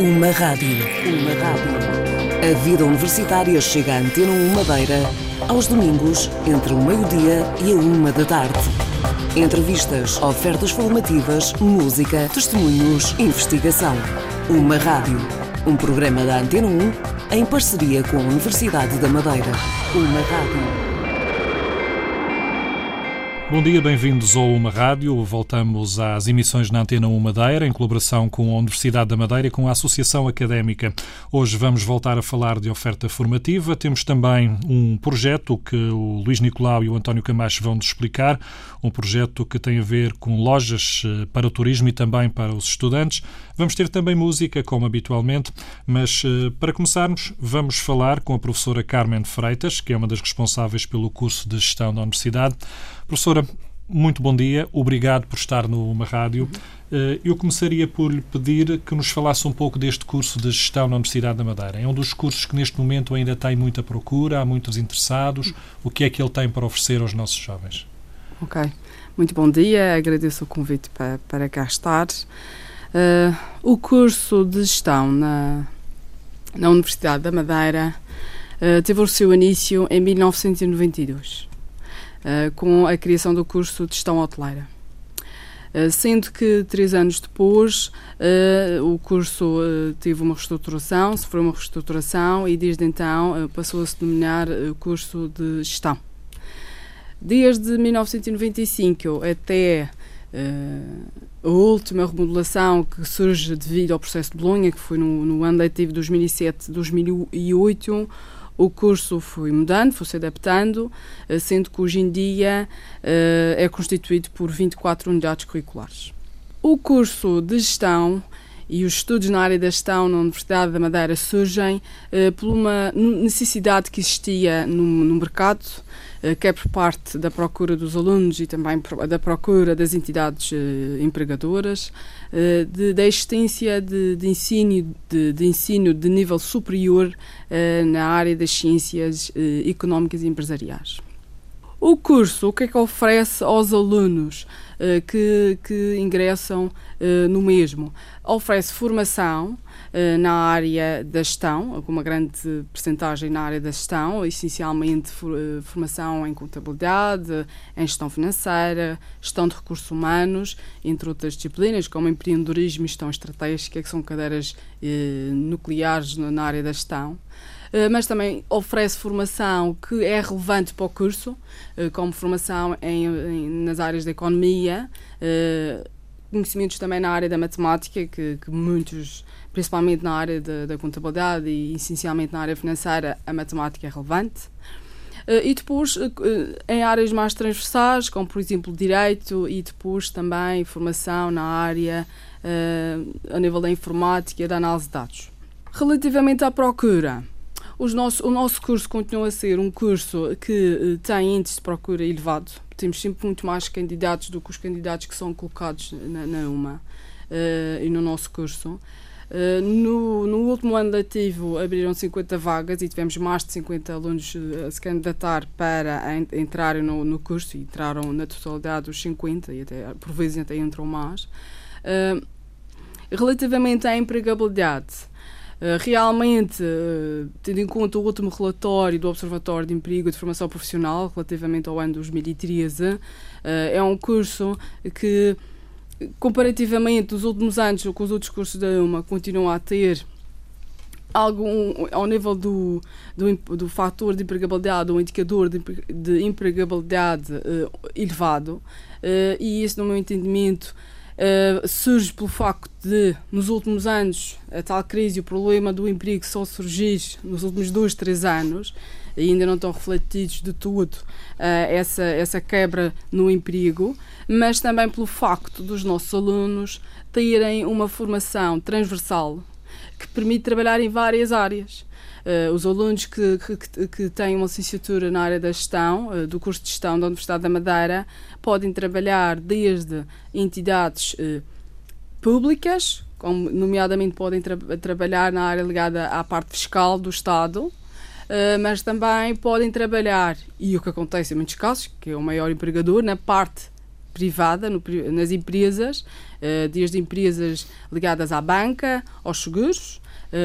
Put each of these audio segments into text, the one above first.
Uma rádio. Uma rádio. A vida universitária chega à Antena 1 Madeira aos domingos, entre o meio-dia e a uma da tarde. Entrevistas, ofertas formativas, música, testemunhos, investigação. Uma rádio. Um programa da Antena 1 em parceria com a Universidade da Madeira. Uma rádio. Bom dia, bem-vindos ao Uma Rádio. Voltamos às emissões na Antena 1 Madeira, em colaboração com a Universidade da Madeira e com a Associação Académica. Hoje vamos voltar a falar de oferta formativa. Temos também um projeto que o Luís Nicolau e o António Camacho vão nos explicar, um projeto que tem a ver com lojas eh, para o turismo e também para os estudantes. Vamos ter também música, como habitualmente, mas eh, para começarmos, vamos falar com a professora Carmen Freitas, que é uma das responsáveis pelo curso de Gestão da Universidade. Professora, muito bom dia, obrigado por estar no Uma Rádio. Eh, eu começaria por lhe pedir que nos falasse um pouco deste curso de Gestão na Universidade da Madeira. É um dos cursos que neste momento ainda tem muita procura, há muitos interessados. O que é que ele tem para oferecer aos nossos jovens? Ok, muito bom dia, agradeço o convite para, para cá estar. Uh, o curso de Gestão na, na Universidade da Madeira uh, teve o seu início em 1992. Eh, com a criação do curso de Gestão Hoteleira. Uh, sendo que três anos depois uh, o curso teve uma reestruturação, sofreu uma reestruturação e desde então passou a se denominar curso de Gestão. Desde 1995 até a última remodelação que surge devido ao processo de Bolonha, que foi no, no ano letivo 2007-2008, o curso foi mudando, foi se adaptando, eh, sendo que hoje em dia eh, é constituído por 24 unidades curriculares. O curso de gestão e os estudos na área da gestão na Universidade da Madeira surgem uh, por uma necessidade que existia no, no mercado, quer por parte da procura dos alunos e também da procura das entidades uh, empregadoras, uh, de, da existência de, de ensino, de, de, ensino de nível superior na área das ciências económicas e empresariais. O curso, o que é que oferece aos alunos uh, que, que ingressam uh, no mesmo? Oferece formação uh, na área da gestão, com uma grande percentagem na área da gestão, essencialmente for, formação em contabilidade, em gestão financeira, gestão de recursos humanos, entre outras disciplinas, como empreendedorismo e gestão estratégica, que são cadeiras nucleares na área da gestão. Eh, mas também oferece formação que é relevante para o curso, eh, como formação em, em, nas áreas da economia, eh, conhecimentos também na área da matemática, que, que muitos, principalmente na área da, da, contabilidade e essencialmente na área financeira, a matemática é relevante. e depois em áreas mais transversais, como por exemplo direito, e depois também formação na área a nível da informática e da análise de dados. Relativamente à procura, nosso, o nosso curso continua a ser um curso que uh, tem índice de procura elevado. Temos sempre muito mais candidatos do que os candidatos que são colocados na, na UMA uh, e no nosso curso. Uh, no, no, último ano letivo abriram 50 vagas e tivemos mais de 50 alunos a se candidatar para entrarem no, no, curso e entraram na totalidade os 50 e até, por vezes até entram mais. Uh, relativamente à empregabilidade, eh, realmente, uh, tendo em conta o último relatório do Observatório de Emprego e de Formação Profissional, relativamente ao ano 2013, uh, eh, é um curso que, comparativamente dos últimos anos com os outros cursos da UMA, continua a ter algum ao nível do, do, do fator de empregabilidade, um indicador de, de empregabilidade elevado, e isso, no meu entendimento, uh, surge pelo facto de, nos últimos anos, a tal crise e o problema do emprego só surgir nos últimos dois, três anos, e ainda não estão refletidos de tudo uh, essa, essa quebra no emprego, mas também pelo facto dos nossos alunos terem uma formação transversal que permite trabalhar em várias áreas. Uh, os alunos que, que, que, têm uma licenciatura na área da gestão, uh, do curso de gestão da Universidade da Madeira, podem trabalhar desde entidades uh, públicas, como, nomeadamente podem tra trabalhar na área ligada à parte fiscal do Estado, mas também podem trabalhar, e o que acontece em muitos casos, que é o maior empregador, na parte privada, no, nas empresas, desde empresas ligadas à banca, aos seguros,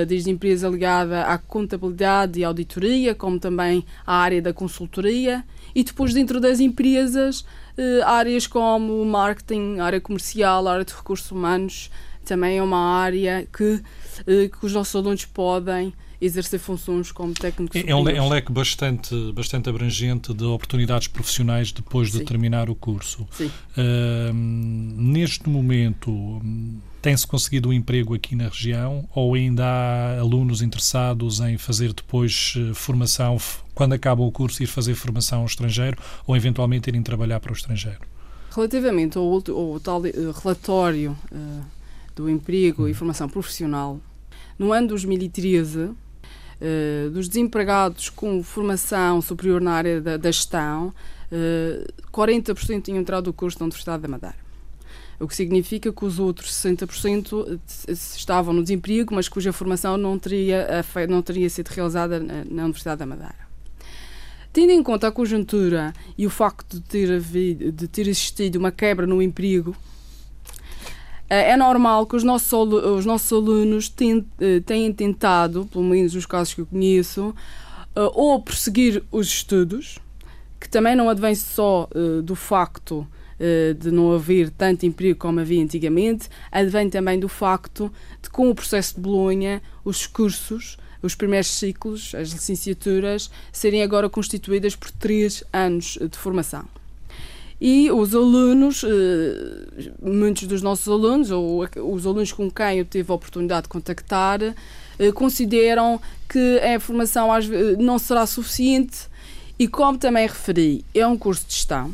desde empresa ligada à contabilidade e auditoria, como também à área da consultoria, e depois dentro das empresas, áreas como marketing, área comercial, área de recursos humanos, também é uma área que, que os nossos alunos podem exercer funções como técnico é, é um, é um leque bastante, bastante abrangente de oportunidades profissionais depois de Sim. terminar o curso. Sim. Uh, neste momento, tem-se conseguido um emprego aqui na região ou ainda há alunos interessados em fazer depois uh, formação, quando acaba o curso, ir fazer formação ao estrangeiro ou eventualmente irem trabalhar para o estrangeiro? Relativamente ao, ao tal uh, relatório uh, do emprego e hum. formação profissional, no ano 2013, uh, dos desempregados com formação superior na área da, da gestão, uh, eh, 40% tinham entrado no curso da Universidade da Madeira. O que significa que os outros 60% estavam no desemprego, mas cuja formação não teria, não teria sido realizada na, na Universidade da Madeira. Tendo em conta a conjuntura e o facto de ter, havido, de ter existido uma quebra no emprego, eh, é normal que os nossos, os nossos alunos eh, tenham tentado, pelo menos os casos que eu conheço, eh, ou prosseguir os estudos, que também não advém só do facto de não haver tanto emprego como havia antigamente, advém também do facto de, com o processo de Bolonha, os cursos, os primeiros ciclos, as licenciaturas, serem agora constituídas por três anos de formação. E os alunos, eh, muitos dos nossos alunos, ou os alunos com quem eu tive a oportunidade de contactar, eh, consideram que a formação não será suficiente e, como também referi, é um curso de gestão.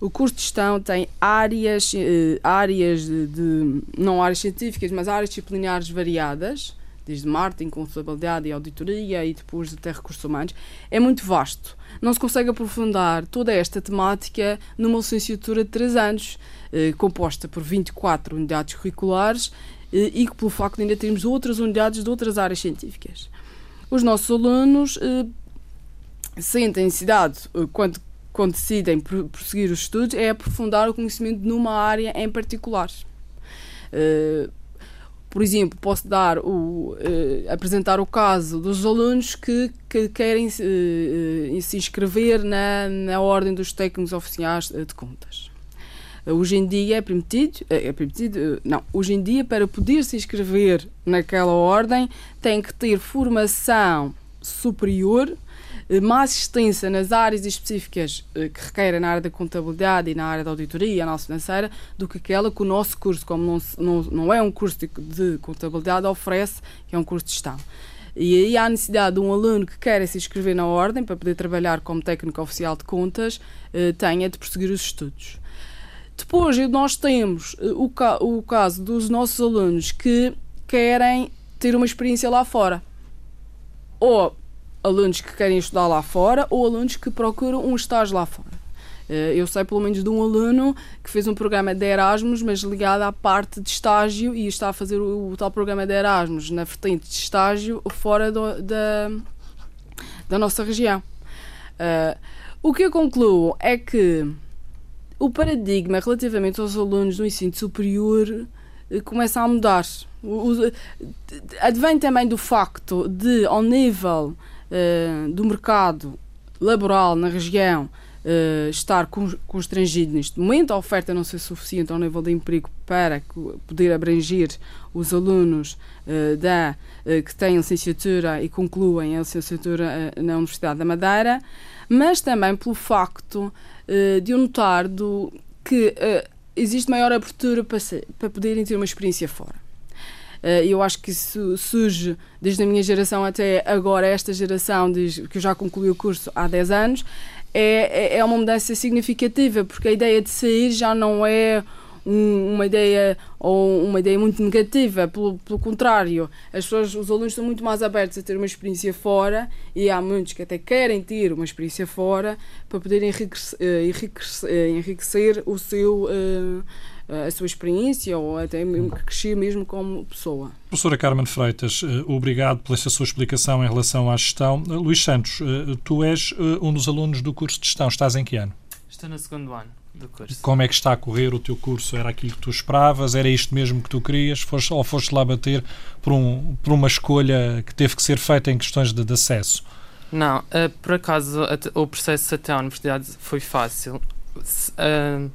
O curso de gestão tem áreas, eh, áreas de não áreas científicas, mas áreas disciplinares variadas, desde marketing, contabilidade e auditoria e depois até recursos humanos. É muito vasto não se consegue aprofundar toda esta temática numa licenciatura de 3 anos, eh, composta por 24 unidades curriculares eh, e que, pelo facto de ainda termos outras unidades de outras áreas científicas. Os nossos alunos eh, sentem necessidade, eh, quando, quando decidem prosseguir os estudos, é aprofundar o conhecimento numa área em particular. Uh, por exemplo, posso dar o, uh, apresentar o caso dos alunos que, que querem uh, se inscrever na, na Ordem dos Técnicos Oficiais de Contas. hoje em dia é permitido, é permitido, não, hoje em dia para poder se inscrever naquela ordem tem que ter formação superior eh, mais extensa nas áreas específicas eh, que requerem na área da contabilidade e na área da auditoria e análise financeira do que aquela que o nosso curso, como não, não, não é um curso de, de contabilidade, oferece, que é um curso de gestão. E aí há a necessidade de um aluno que queira se inscrever na ordem para poder trabalhar como técnico oficial de contas, eh, tenha de prosseguir os estudos. Depois, nós temos o, ca o caso dos nossos alunos que querem ter uma experiência lá fora. Ou alunos que querem estudar lá fora ou alunos que procuram um estágio lá fora. Eh, eu sei pelo menos de um aluno que fez um programa de Erasmus, mas ligado à parte de estágio e está a fazer o, o tal programa de Erasmus na vertente de estágio fora do, da, da nossa região. Uh, o que eu concluo é que o paradigma relativamente aos alunos do ensino superior uh, começa a mudar. O, o, advém também do facto de, ao nível do mercado laboral na região uh, estar constrangido neste momento, a oferta não ser suficiente ao nível de emprego para poder abranger os alunos uh, da, que têm licenciatura e concluem a licenciatura na Universidade da Madeira, mas também pelo facto de eu notar do, que existe maior abertura para, para poderem ter uma experiência fora. Eh, eu acho que isso surge desde a minha geração até agora, esta geração que já concluiu o curso há 10 anos, é, é, é uma mudança significativa, porque a ideia de sair já não é um, uma ideia ou uma ideia muito negativa, pelo, pelo contrário, as pessoas, os alunos estão muito mais abertos a ter uma experiência fora e há muitos que até querem ter uma experiência fora para poderem enriquecer, eh, enriquecer, eh, enriquecer o seu uh, a sua experiência ou até mesmo crescer mesmo como pessoa. Professora Carmen Freitas, eh, obrigado pela sua explicação em relação à gestão. Eh, Luís Santos, eh, tu és um dos alunos do curso de gestão, estás em que ano? Estou no segundo ano. Como é que está a correr o teu curso? Era aquilo que tu esperavas? Era isto mesmo que tu querias? Foste, ou foste lá bater por, um, por uma escolha que teve que ser feita em questões de, de acesso? Não, uh, por acaso o processo até à universidade foi fácil. Uh,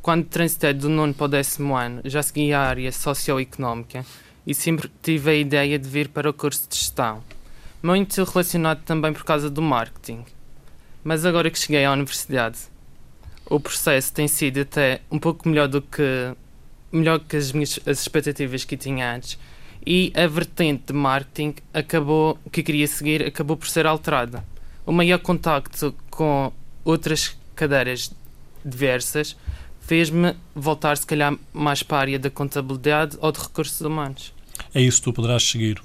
quando transitei do nono para o décimo ano, já segui a área socioeconómica e sempre tive a ideia de vir para o curso de gestão. Muito relacionado também por causa do marketing. Mas agora que cheguei à universidade, o processo tem sido até um pouco melhor do que melhor que as minhas as expectativas que tinha antes e a vertente de marketing acabou que queria seguir acabou por ser alterada. O maior contacto com outras cadeiras diversas fez-me voltar, se calhar, mais para a área da contabilidade ou de recursos humanos. É isso que tu poderás seguir?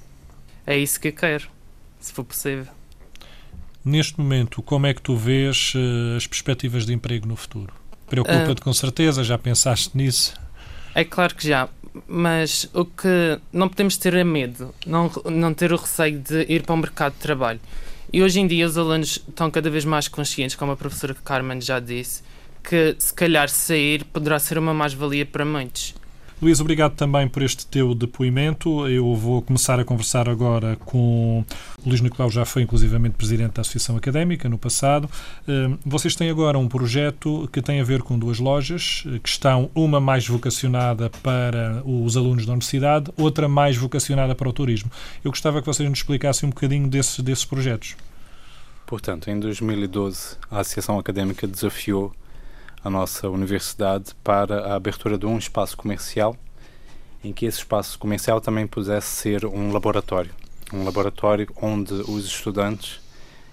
É isso que eu quero, se for possível. Neste momento, como é que tu vês uh, as perspectivas de emprego no futuro? Preocupa-te uh, com certeza? Já pensaste nisso? É claro que já, mas o que não podemos ter é medo, não, não ter o receio de ir para o mercado de trabalho. E hoje em dia os alunos estão cada vez mais conscientes, como a professora Carmen já disse, que se calhar sair poderá ser uma mais-valia para muitos. Luís, obrigado também por este teu depoimento. Eu vou começar a conversar agora com o Luís Nicolau, já foi inclusivamente presidente da Associação Académica no passado. Hum, vocês têm agora um projeto que tem a ver com duas lojas, que estão uma mais vocacionada para os alunos da universidade, outra mais vocacionada para o turismo. Eu gostava que vocês nos explicassem um bocadinho desses, desses projetos. Portanto, em 2012, a Associação Académica desafiou a nossa universidade para a abertura de um espaço comercial em que esse espaço comercial também pudesse ser um laboratório. Um laboratório onde os estudantes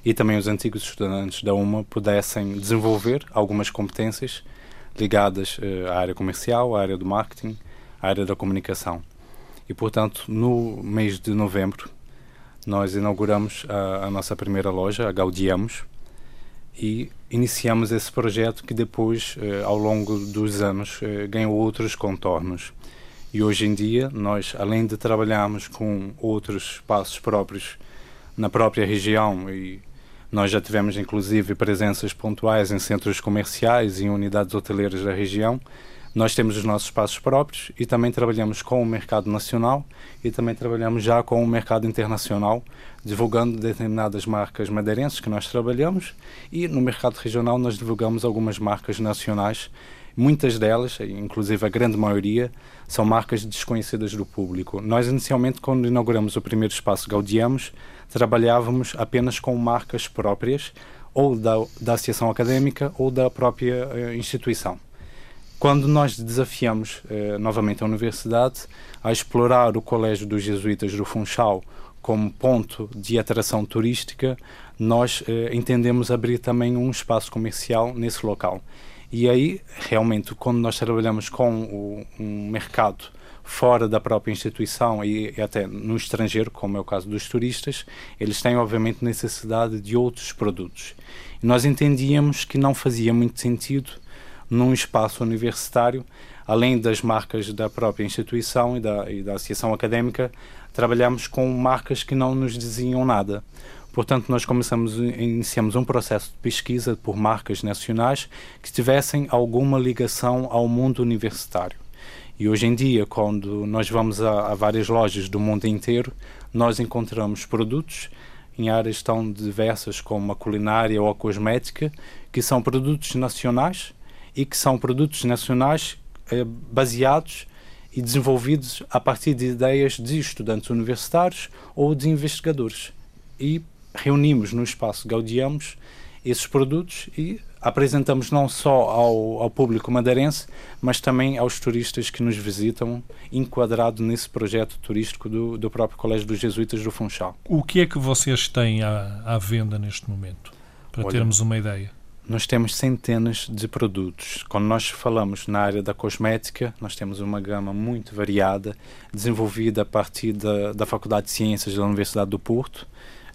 e também os antigos estudantes da UMA pudessem desenvolver algumas competências ligadas uh, à área comercial, à área do marketing, à área da comunicação. E, portanto, no mês de novembro, nós inauguramos a, a nossa primeira loja, a Gaudiamos, e iniciamos esse projeto que depois, eh, ao longo dos anos, eh, ganhou outros contornos. E hoje em dia, nós, além de trabalharmos com outros espaços próprios na própria região, e nós já tivemos inclusive presenças pontuais em centros comerciais e unidades hoteleiras da região, nós temos os nossos espaços próprios e também trabalhamos com o mercado nacional e também trabalhamos já com o mercado internacional, divulgando determinadas marcas madeirenses que nós trabalhamos e no mercado regional nós divulgamos algumas marcas nacionais. Muitas delas, inclusive a grande maioria, são marcas desconhecidas do público. Nós, inicialmente, quando inauguramos o primeiro espaço Gaudiamos, trabalhávamos apenas com marcas próprias, ou da, da associação académica ou da própria uh, instituição quando nós desafiamos eh, novamente a universidade a explorar o Colégio dos Jesuítas do Funchal como ponto de atração turística, nós eh, entendemos abrir também um espaço comercial nesse local. E aí, realmente, quando nós trabalhamos com o, um mercado fora da própria instituição e, e até no estrangeiro, como é o caso dos turistas, eles têm, obviamente, necessidade de outros produtos. E nós entendíamos que não fazia muito sentido num espaço universitário, além das marcas da própria instituição e da, e da associação académica, trabalhamos com marcas que não nos diziam nada. Portanto, nós começamos, iniciamos um processo de pesquisa por marcas nacionais que tivessem alguma ligação ao mundo universitário. E hoje em dia, quando nós vamos a, a várias lojas do mundo inteiro, nós encontramos produtos em áreas tão diversas como a culinária ou a cosmética, que são produtos nacionais e que são produtos nacionais eh, baseados e desenvolvidos a partir de ideias de estudantes universitários ou de investigadores. E reunimos no espaço Gaudiamos esses produtos e apresentamos não só ao, ao, público madeirense, mas também aos turistas que nos visitam, enquadrado nesse projeto turístico do, do próprio Colégio dos Jesuítas do Funchal. O que é que vocês têm à, à venda neste momento, para Olha, termos uma ideia? Nós temos centenas de produtos. Quando nós falamos na área da cosmética, nós temos uma gama muito variada, desenvolvida a partir da, da Faculdade de Ciências da Universidade do Porto,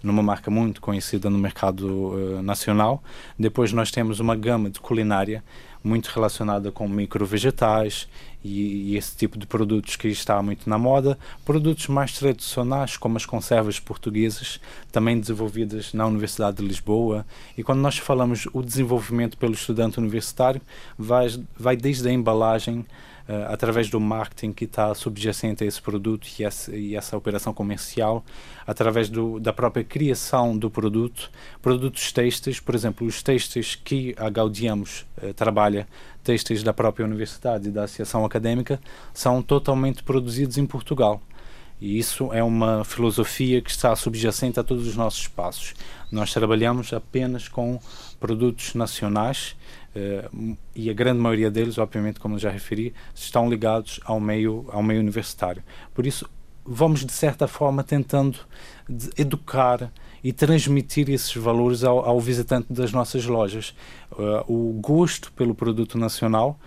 numa marca muito conhecida no mercado uh, nacional. Depois nós temos uma gama de culinária muito relacionada com microvegetais e, e esse tipo de produtos que está muito na moda. Produtos mais tradicionais, como as conservas portuguesas, também desenvolvidas na Universidade de Lisboa. E quando nós falamos o desenvolvimento pelo estudante universitário, vai, vai desde a embalagem uh, através do marketing que está subjacente a esse produto e essa, e essa operação comercial, através do, da própria criação do produto, produtos têxteis, por exemplo, os têxteis que a Gaudiamos uh, trabalha, têxteis da própria universidade e da associação académica, são totalmente produzidos em Portugal. E isso é uma filosofia que está subjacente a todos os nossos passos. Nós trabalhamos apenas com produtos nacionais e a grande maioria deles, obviamente, como já referi, estão ligados ao meio, ao meio universitário. Por isso, vamos, de certa forma, tentando educar e transmitir esses valores ao, ao visitante das nossas lojas. Uh, o gosto pelo produto nacional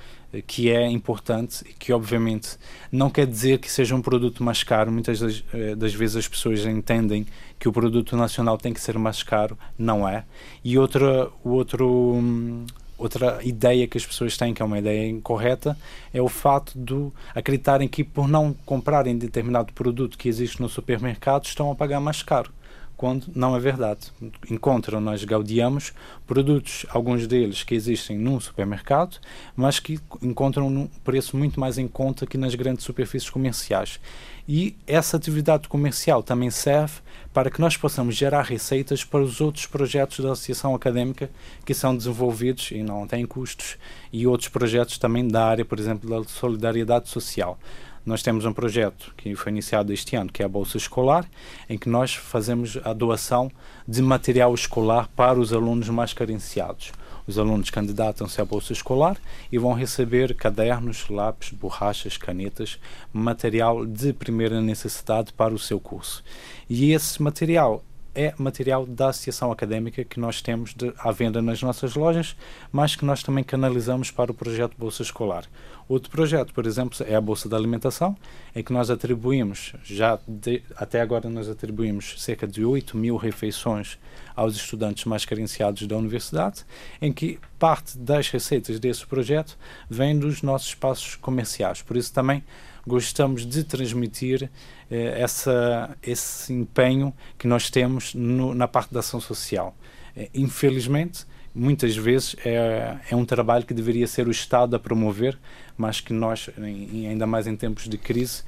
que é importante e que obviamente não quer dizer que seja um produto mais caro. Muitas das, eh, das, vezes as pessoas entendem que o produto nacional tem que ser mais caro, não é. E outra, outro, hum, outra ideia que as pessoas têm, que é uma ideia incorreta, é o fato de acreditarem que por não comprarem determinado produto que existe no supermercado estão a pagar mais caro quando não é verdade. Encontram, nós gaudiamos produtos, alguns deles que existem num supermercado, mas que encontram num preço muito mais em conta que nas grandes superfícies comerciais. E essa atividade comercial também serve para que nós possamos gerar receitas para os outros projetos da associação académica que são desenvolvidos e não têm custos, e outros projetos também da área, por exemplo, da solidariedade social. Nós temos um projeto que foi iniciado este ano, que é a Bolsa Escolar, em que nós fazemos a doação de material escolar para os alunos mais carenciados. Os alunos candidatam-se à Bolsa Escolar e vão receber cadernos, lápis, borrachas, canetas, material de primeira necessidade para o seu curso. E esse material é material da associação académica que nós temos de, à venda nas nossas lojas, mas que nós também canalizamos para o projeto Bolsa Escolar. Outro projeto, por exemplo, é a Bolsa da Alimentação, em que nós atribuímos, já de, até agora nós atribuímos cerca de 8 mil refeições aos estudantes mais carenciados da universidade, em que parte das receitas desse projeto vem dos nossos espaços comerciais. Por isso também gostamos de transmitir eh, essa, esse empenho que nós temos no, na parte da ação social. Eh, infelizmente, muitas vezes é, é um trabalho que deveria ser o Estado a promover, mas que nós, em, ainda mais em tempos de crise,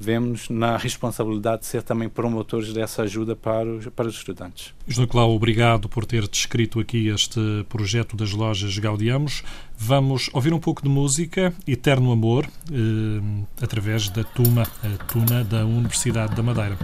vemos na responsabilidade de ser também promotores dessa ajuda para os, para os estudantes. Cláudio, obrigado por ter descrito aqui este projeto das lojas Gaudiamos. Vamos ouvir um pouco de música, Eterno Amor, eh, através da Tuma, a Tuna da Universidade da Madeira.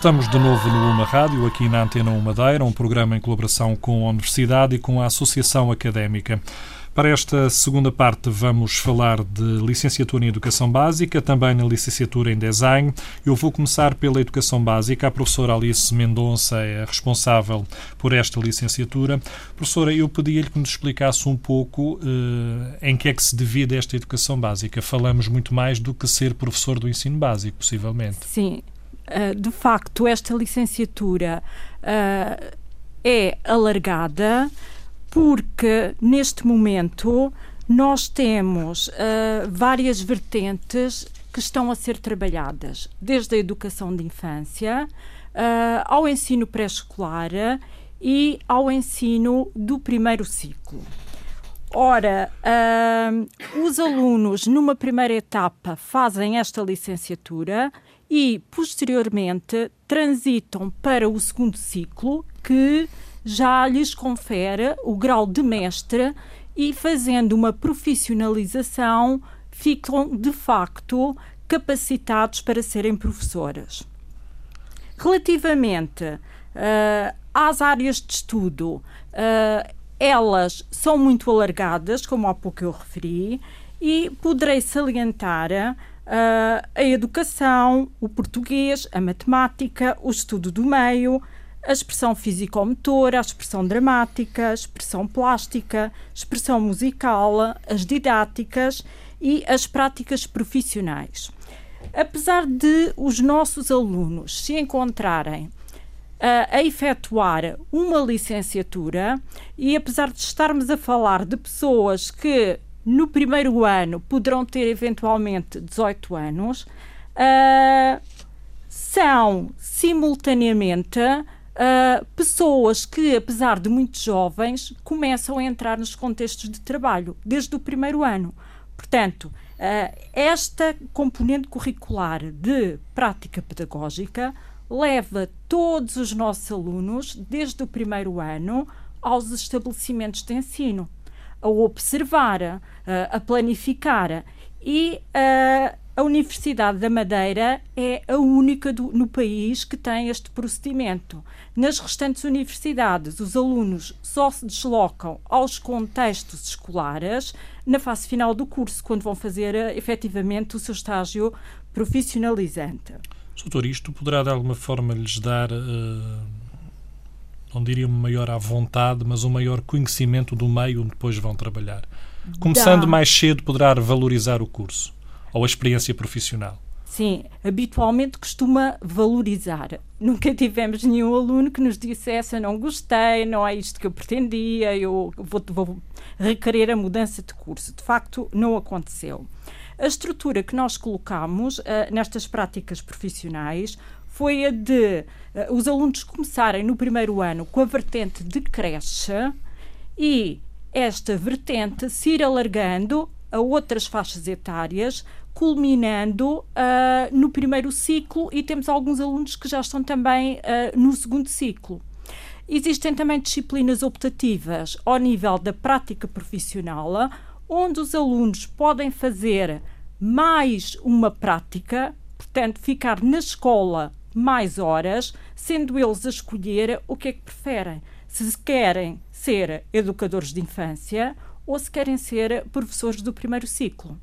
Estamos de novo no Uma Rádio, aqui na Antena Madeira, um programa em colaboração com a Universidade e com a Associação Académica. Para esta segunda parte, vamos falar de licenciatura em Educação Básica, também na licenciatura em Design. Eu vou começar pela Educação Básica. A professora Alice Mendonça é responsável por esta licenciatura. Professora, eu pedia-lhe que nos explicasse um pouco uh, em que é que se divide esta Educação Básica. Falamos muito mais do que ser professor do ensino básico, possivelmente. Sim, uh, de facto, esta licenciatura uh, é alargada porque neste momento nós temos uh, várias vertentes que estão a ser trabalhadas, desde a educação de infância ao ensino pré-escolar e ao ensino do primeiro ciclo. Ora, uh, os alunos, numa primeira etapa, fazem esta licenciatura e, posteriormente, transitam para o segundo ciclo, que já lhes confere o grau de mestre e, fazendo uma profissionalização, ficam de facto capacitados para serem professoras. Relativamente uh, às áreas de estudo, uh, elas são muito alargadas, como há pouco eu referi, e poderei salientar uh, a educação, o português, a matemática, o estudo do meio, a expressão físico-motora, a expressão dramática, a expressão plástica, a expressão musical, as didáticas e as práticas profissionais. Apesar de os nossos alunos se encontrarem uh, a efetuar uma licenciatura e apesar de estarmos a falar de pessoas que no primeiro ano poderão ter eventualmente 18 anos, uh, são simultaneamente uh, pessoas que, apesar de muito jovens, começam a entrar nos contextos de trabalho desde o primeiro ano. Portanto, uh, esta componente curricular de prática pedagógica leva todos os nossos alunos, desde o primeiro ano, aos estabelecimentos de ensino, a observar, a planificar e uh, a Universidade da Madeira é a única do, no país que tem este procedimento. Nas restantes universidades, os alunos só se deslocam aos contextos escolares na fase final do curso, quando vão fazer eh, efetivamente o seu estágio profissionalizante. Doutor, isto poderá de alguma forma lhes dar, uh, não diria uma maior à vontade, mas um maior conhecimento do meio onde depois vão trabalhar? Começando Dá. mais cedo, poderá valorizar o curso? ou a experiência profissional? Sim, habitualmente costuma valorizar. Nunca tivemos nenhum aluno que nos dissesse não gostei, não é isto que eu pretendia, eu vou, vou requerer a mudança de curso. De facto, não aconteceu. A estrutura que nós colocamos uh, nestas práticas profissionais foi a de uh, os alunos começarem no primeiro ano com a vertente de creche e esta vertente se ir alargando a outras faixas etárias, culminando uh, no primeiro ciclo e temos alguns alunos que já estão também uh, no segundo ciclo. Existem também disciplinas optativas ao nível da prática profissional, onde os alunos podem fazer mais uma prática, portanto, ficar na escola mais horas, sendo eles a escolher o que é que preferem. Se querem ser educadores de infância ou se querem ser professores do primeiro ciclo.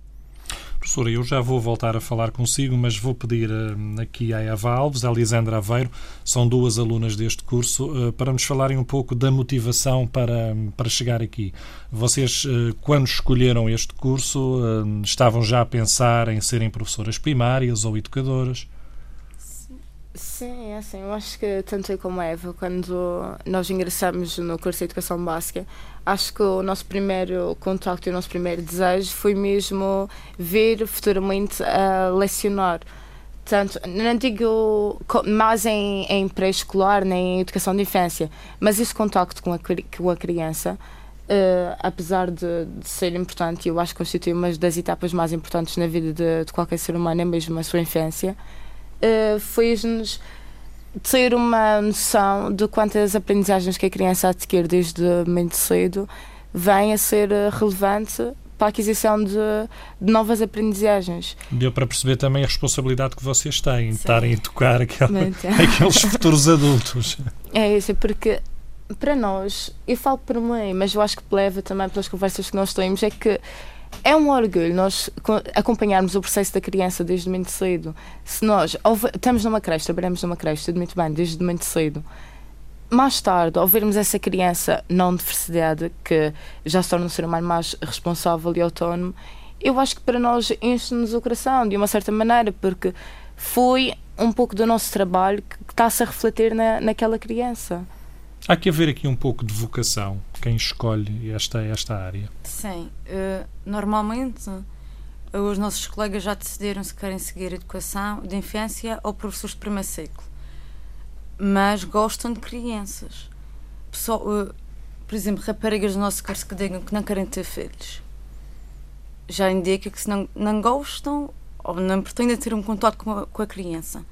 Professora, eu já vou voltar a falar consigo, mas vou pedir uh, aqui à Eva Alves, à Lisandra Aveiro, são duas alunas deste curso, uh, para nos falarem um pouco da motivação para, para chegar aqui. Vocês, uh, quando escolheram este curso, estavam já a pensar em serem professoras primárias ou educadoras? Sim, é assim, eu acho que tanto eu como a Eva, quando nós ingressamos no curso de Educação Básica, acho que o nosso primeiro contacto e o nosso primeiro desejo foi mesmo vir futuramente a lecionar. Tanto, não digo mais em, em pré-escolar nem em educação de infância, mas esse contacto com a, com a criança, uh, apesar de, de, ser importante, eu acho que constitui uma das etapas mais importantes na vida de, de qualquer ser humano, é mesmo a sua infância, uh, fez-nos ter uma noção de quantas aprendizagens que a criança adquire desde muito cedo vem a ser relevante para a aquisição de, de novas aprendizagens. Deu para perceber também a responsabilidade que vocês têm de estarem a educar aquela, aqueles futuros adultos. É isso, é porque para nós, eu falo para mim, mas eu acho que leva também pelas conversas que nós temos, é que é um orgulho nós acompanharmos o processo da criança desde muito cedo. Se nós estamos numa creche, trabalhamos numa creche, tudo muito bem, desde muito cedo, mais tarde, ao vermos essa criança não diversidade, que já se torna um ser humano mais responsável e autónomo, eu acho que para nós enche-nos o coração, de uma certa maneira, porque foi um pouco do nosso trabalho que está-se a refletir na, naquela criança. Há que haver aqui um pouco de vocação, quem escolhe esta, esta área. Sim, uh, normalmente uh, os nossos colegas já decidiram se querem seguir educação de infância ou professores de primeiro ciclo mas gostam de crianças. Pessoal, uh, por exemplo, raparigas do nosso curso que digam que não querem ter filhos. Já indica que se não, não gostam ou não pretendem ter um contato com a, com a criança.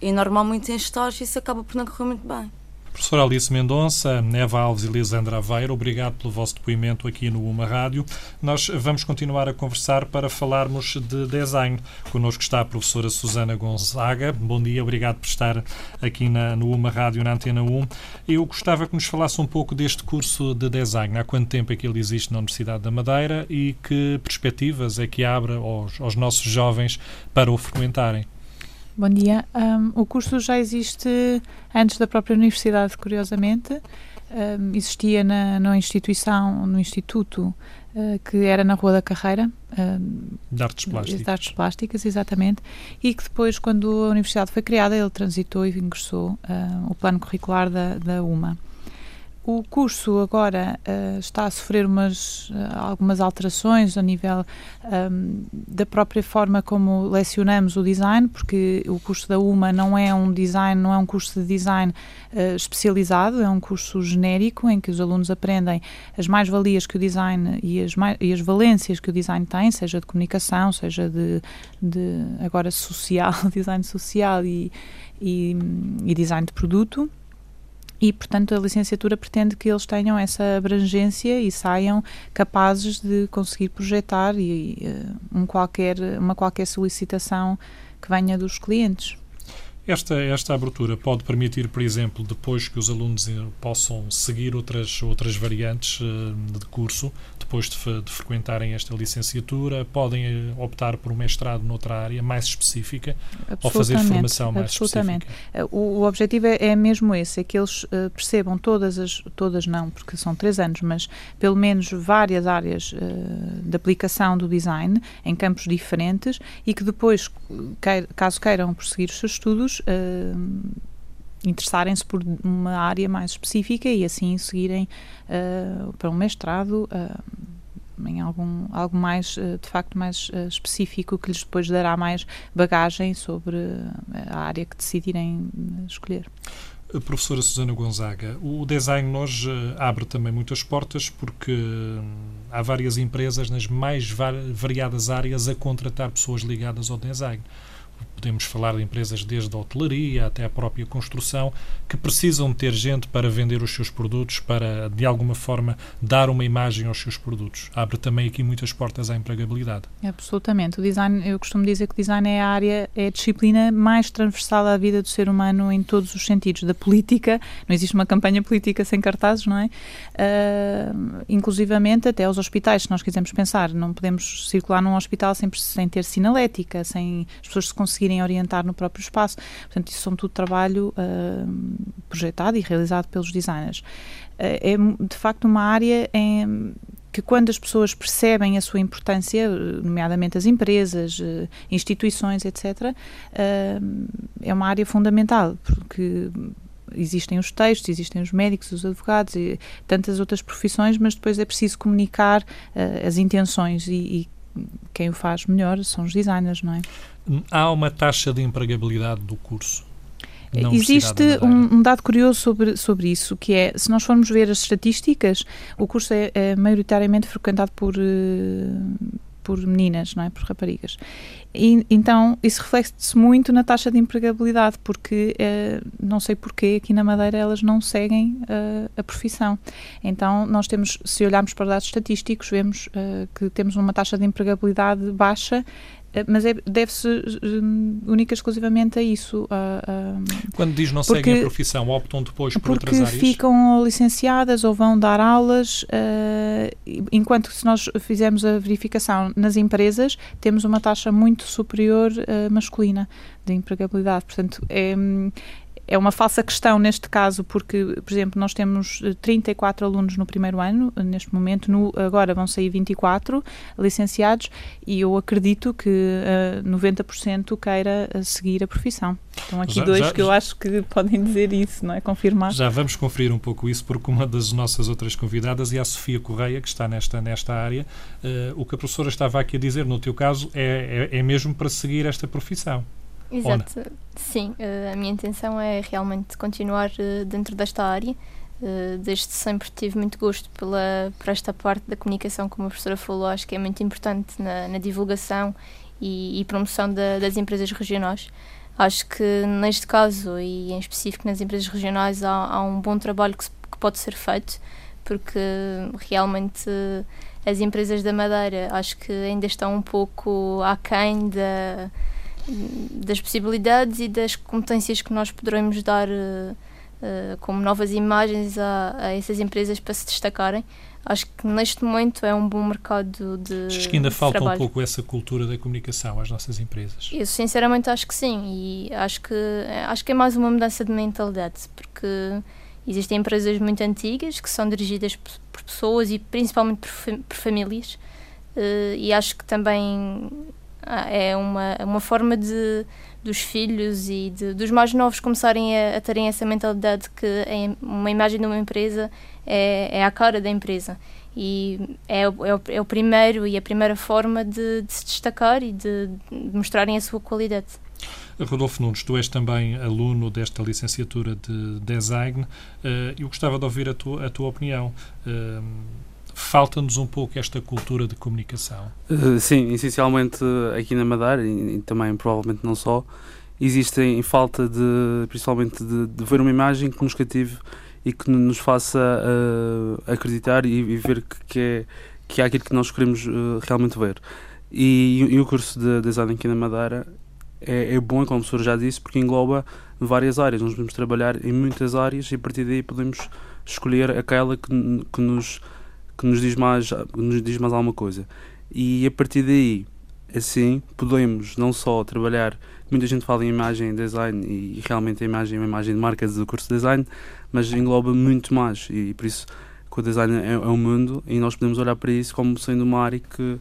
E normalmente em estágio isso acaba por não correr muito bem. Professora Alice Mendonça, Neva Alves e Lisandra Aveiro, obrigado pelo vosso depoimento aqui no Uma Rádio. Nós vamos continuar a conversar para falarmos de design. Connosco está a professora Susana Gonzaga. Bom dia, obrigado por estar aqui na, no Uma Rádio, na Antena 1. Eu gostava que nos falasse um pouco deste curso de design. Há quanto tempo é que ele existe na Universidade da Madeira e que perspectivas é que abre aos, aos nossos jovens para o frequentarem? Bom dia. Um, o curso já existe antes da própria universidade, curiosamente. Um, existia na, na instituição, no instituto, uh, que era na Rua da Carreira. Uh, de Artes Plásticas. De Artes Plásticas, exatamente. E que depois, quando a universidade foi criada, ele transitou e ingressou uh, o plano curricular da, da UMA. O curso agora uh, está a sofrer umas, uh, algumas alterações a nível um, ehm, da própria forma como lecionamos o design, porque o curso da UMA não é um design, não é um curso de design uh, especializado, é um curso genérico em que os alunos aprendem as mais-valias que o design e as, e as valências que o design tem, seja de comunicação, seja de, de agora social, design social e, e, e design de produto e, portanto, a licenciatura pretende que eles tenham essa abrangência e saiam capazes de conseguir projetar e, uh, um qualquer, uma qualquer solicitação que venha dos clientes. Esta, esta abertura pode permitir, por exemplo, depois que os alunos eh, possam seguir outras, outras variantes uh, de curso, depois de, de, frequentarem esta licenciatura, podem eh, optar por um mestrado noutra área mais específica ou fazer formação mais absolutamente. específica. O, o objetivo é, é, mesmo esse, é que eles uh, percebam todas as, todas não, porque são três anos, mas pelo menos várias áreas uh, de aplicação do design em campos diferentes e que depois, caso queiram prosseguir os seus estudos, uh, interessarem-se por uma área mais específica e assim seguirem uh, para um mestrado uh, em algum algo mais de facto mais específico que lhes depois dará mais bagagem sobre a área que decidirem escolher. Professora Susana Gonzaga, o design hoje abre também muitas portas porque hum, há várias empresas nas mais variadas áreas a contratar pessoas ligadas ao design podemos falar de empresas desde a hotelaria até a própria construção, que precisam ter gente para vender os seus produtos, para de alguma forma dar uma imagem aos seus produtos. Abre também aqui muitas portas à empregabilidade. Absolutamente. O design, eu costumo dizer que o design é a área, é a disciplina mais transversal à vida do ser humano em todos os sentidos. Da política, não existe uma campanha política sem cartazes, não é? Uh, inclusivamente até aos hospitais, se nós quisermos pensar, não podemos circular num hospital sem, sem ter sinalética, sem as pessoas se conseguirem orientar no próprio espaço. Portanto, isso são tudo trabalho uh, projetado e realizado pelos designers. Uh, é de facto uma área em que quando as pessoas percebem a sua importância, nomeadamente as empresas, uh, instituições, etc., é uma área fundamental, porque existem os textos, existem os médicos, os advogados e tantas outras profissões, mas depois é preciso comunicar uh, as intenções e, e, quem o faz melhor são os designers, não é? Há uma taxa de empregabilidade do curso? Existe um, um, dado curioso sobre, sobre isso, que é, se nós formos ver as estatísticas, o curso é, é maioritariamente frequentado por, uh, por meninas, não é? Por raparigas. E, então, isso reflete-se muito na taxa de empregabilidade, porque uh, não sei porquê aqui na Madeira elas não seguem uh, a profissão. Então, nós temos, se olharmos para dados estatísticos, vemos que temos uma taxa de empregabilidade baixa eh, mas é, deve-se uh, única e exclusivamente a isso. Uh, uh, Quando diz não porque, seguem a profissão, optam depois por porque outras áreas? ficam licenciadas ou vão dar aulas, enquanto que se nós fizermos a verificação nas empresas, temos uma taxa muito superior masculina de empregabilidade. Portanto, é, é uma falsa questão neste caso, porque, por exemplo, nós temos 34 eh, alunos no primeiro ano, neste momento, no, agora vão sair 24 licenciados, e eu acredito que uh, eh, 90% queira eh, seguir a profissão. Estão aqui já, dois já, que eu acho que podem dizer isso, não é? Confirmar. Já vamos conferir um pouco isso, porque uma das nossas outras convidadas é a Sofia Correia, que está nesta, nesta área. Uh, o que a professora estava aqui a dizer, no teu caso, é, é, é mesmo para seguir esta profissão. Exato. Sim, uh, a minha intenção é realmente continuar uh, dentro desta área. Uh, desde sempre tive muito gosto pela, por esta parte da comunicação, como a professora falou, acho que é muito importante na, na divulgação e, e promoção da, das empresas regionais. Acho que neste caso, e em específico nas empresas regionais, há, há um bom trabalho que, se, que, pode ser feito, porque realmente as empresas da Madeira acho que ainda estão um pouco aquém da das possibilidades e das competências que nós poderemos dar uh, uh, como novas imagens a, a, essas empresas para se destacarem. Acho que neste momento é um bom mercado de. Acho que ainda falta trabalho. um pouco essa cultura da comunicação às nossas empresas. Eu sinceramente acho que sim e acho que acho que é mais uma mudança de mentalidade porque existem empresas muito antigas que são dirigidas por, pessoas e principalmente por, por famílias uh, e acho que também é uma, uma forma de dos filhos e de, dos mais novos começarem a, a, terem essa mentalidade que uma imagem de uma empresa é, é a cara da empresa e é, é, o, é o primeiro e a primeira forma de, de se destacar e de, de, mostrarem a sua qualidade. Rodolfo Nunes, tu és também aluno desta licenciatura de Design. Uh, eu gostava de ouvir a tua, a tua opinião. Uh, Falta-nos um pouco esta cultura de comunicação. Uh, sim, essencialmente aqui na Madeira e, também provavelmente não só, existem falta de, principalmente de, de, ver uma imagem que nos cative e que nos faça uh, acreditar e, e, ver que, que, é, que é aquilo que nós queremos uh, realmente ver. E, e, o curso de design aqui na Madeira é, é bom, como o professor já disse, porque engloba várias áreas. Nós podemos trabalhar em muitas áreas e a partir daí podemos escolher aquela que, que nos que nos diz mais, nos diz mais alguma coisa. E a partir daí, assim, podemos não só trabalhar, muita gente fala em imagem design e realmente a imagem é uma imagem de marca do curso de design, mas engloba muito mais e por isso que o design é, é um mundo e nós podemos olhar para isso como sendo uma área que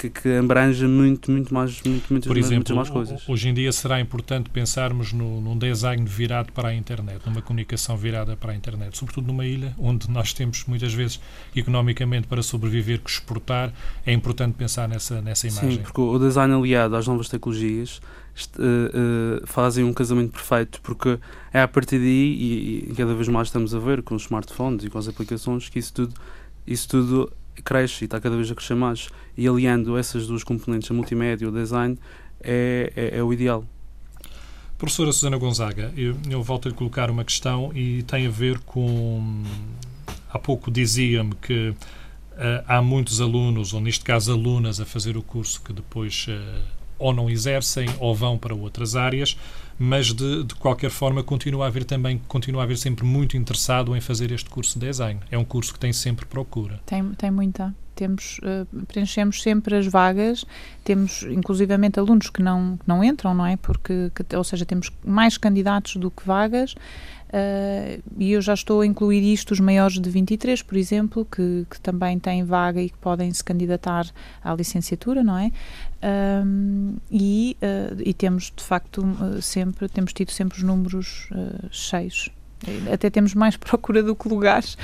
que, que abranja muito, muito mais, muito, muito, Por exemplo, mais coisas. hoje em dia será importante pensarmos no, num design virado para a internet, numa comunicação virada para a internet, sobretudo numa ilha onde nós temos muitas vezes economicamente para sobreviver que exportar, é importante pensar nessa, nessa imagem. Sim, porque o design aliado às novas tecnologias Uh, uh, fazem um casamento perfeito, porque é a partir daí, e, e, cada vez mais estamos a ver com os smartphones e com as aplicações, que isso tudo, isso tudo cresce e está cada vez a crescer mais. E aliando essas duas componentes, a multimédia e o design, é, é, é o ideal. Professora Susana Gonzaga, eu, eu volto a lhe colocar uma questão e tem a ver com. Há pouco dizia-me que uh, há muitos alunos, ou neste caso alunas, a fazer o curso que depois uh, ou não exercem ou vão para outras áreas mas de, de qualquer forma continua a haver também, continua a haver sempre muito interessado em fazer este curso de design. É um curso que tem sempre procura. Tem, tem muita. Temos, uh, preenchemos sempre as vagas, temos inclusivamente alunos que não, que não entram, não é? Porque, que, ou seja, temos mais candidatos do que vagas. Uh, e eu já estou a incluir isto, os maiores de 23, por exemplo, que, que também têm vaga e que podem se candidatar à licenciatura, não é? E, uh, e temos de facto sempre temos tido sempre os números cheios até temos mais procura do que lugares,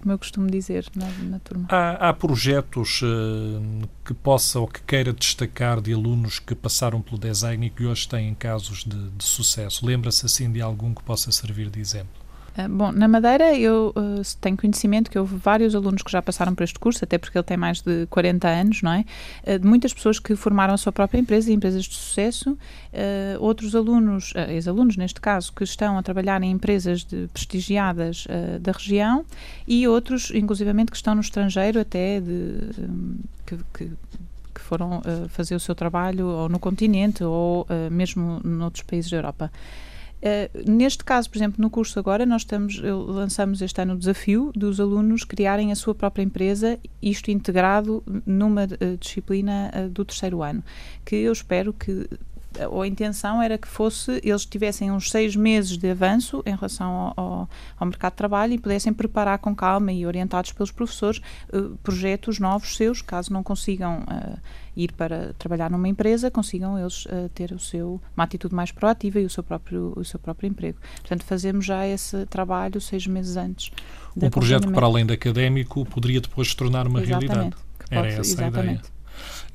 como eu costumo dizer na, na turma. Há, há projetos uh, que possa ou que queira destacar de alunos que passaram pelo design e que hoje têm casos de, de sucesso? Lembra-se assim de algum que possa servir de exemplo? Ah, bom, na Madeira eu uh, tenho conhecimento que houve vários alunos que já passaram por este curso, até porque ele tem mais de 40 anos, não é? Uh, de muitas pessoas que formaram a sua própria empresa, empresas de sucesso, uh, outros alunos, ex-alunos neste caso, que estão a trabalhar em empresas de, prestigiadas da região e outros, inclusivamente, que estão no estrangeiro até de, um, que, que que foram uh, fazer o seu trabalho ou no continente ou uh, mesmo noutros países da Europa. Uh, neste caso, por exemplo, no curso agora, nós estamos, lançamos este ano o desafio dos alunos criarem a sua própria empresa, isto integrado numa uh, disciplina uh, do terceiro ano, que eu espero que a intenção era que fosse eles tivessem uns seis meses de avanço em relação ao, ao, ao mercado de trabalho e pudessem preparar com calma e orientados pelos professores uh, projetos novos seus, caso não consigam uh, ir para trabalhar numa empresa, consigam eles uh, ter o seu uma atitude mais proativa e o seu próprio o seu próprio emprego. Portanto, fazemos já esse trabalho seis meses antes. Um projeto que para além de académico poderia depois se tornar uma exatamente, realidade. Era essa exatamente. a ideia.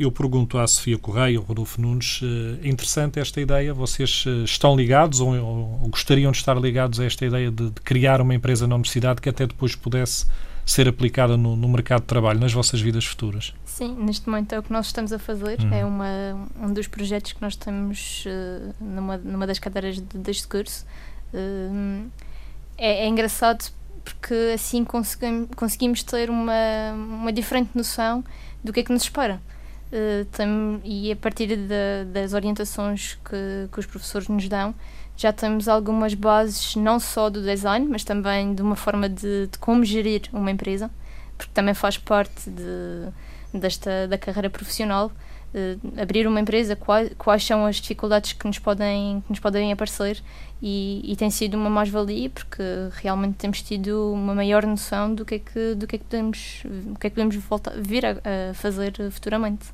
Eu pergunto à Sofia Correia, ao Rodolfo Nunes, é interessante esta ideia? Vocês eh, estão ligados ou, ou, gostariam de estar ligados a esta ideia de, de, criar uma empresa na universidade que até depois pudesse ser aplicada no, no, mercado de trabalho, nas vossas vidas futuras? Sim, neste momento é o que nós estamos a fazer. Uhum. É uma, um dos projetos que nós temos uh, numa, numa das cadeiras de, deste curso. Uh, é, é engraçado porque assim conseguimos, conseguimos ter uma, uma diferente noção do que é que nos espera. Uh, tam, e a partir de, das orientações que, que os professores nos dão, já temos algumas bases, não só do design, mas também de uma forma de, de como gerir uma empresa, porque também faz parte de, desta da carreira profissional. Uh, abrir uma empresa, quais, quais são as dificuldades que nos podem, que nos podem aparecer e, e tem sido uma mais-valia porque realmente temos tido uma maior noção do que é que, do que, é que podemos, o que é que podemos voltar, vir a, a fazer futuramente.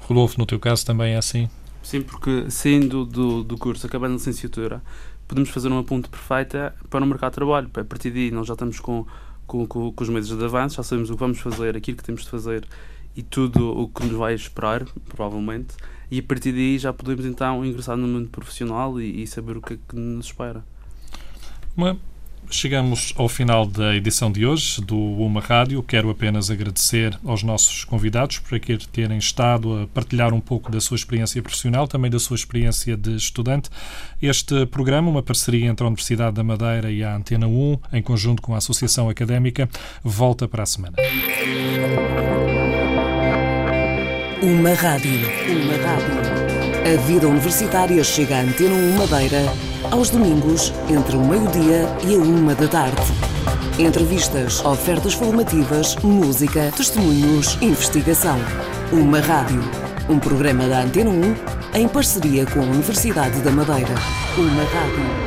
Rodolfo, no teu caso também é assim? Sim, porque saindo do, do curso, acabando a licenciatura, podemos fazer uma ponte perfeita para o mercado de trabalho. A partir daí, nós já estamos com, com, com, com os meses de avanço, já sabemos o que vamos fazer, aquilo que temos de fazer e tudo o que nos vai esperar, provavelmente e a partir daí já podemos então ingressar no mundo profissional e, e saber o que é que nos espera. Chegamos ao final da edição de hoje do Uma Rádio. Quero apenas agradecer aos nossos convidados por aqui terem estado a partilhar um pouco da sua experiência profissional, também da sua experiência de estudante. Este programa, uma parceria entre a Universidade da Madeira e a Antena 1, em conjunto com a Associação Académica, volta para a semana. Uma rádio. Uma rádio. A vida universitária chega à Antena 1 Madeira aos domingos, entre o meio-dia e a uma da tarde. Entrevistas, ofertas formativas, música, testemunhos, investigação. Uma rádio. Um programa da Antena 1 em parceria com a Universidade da Madeira. Uma rádio.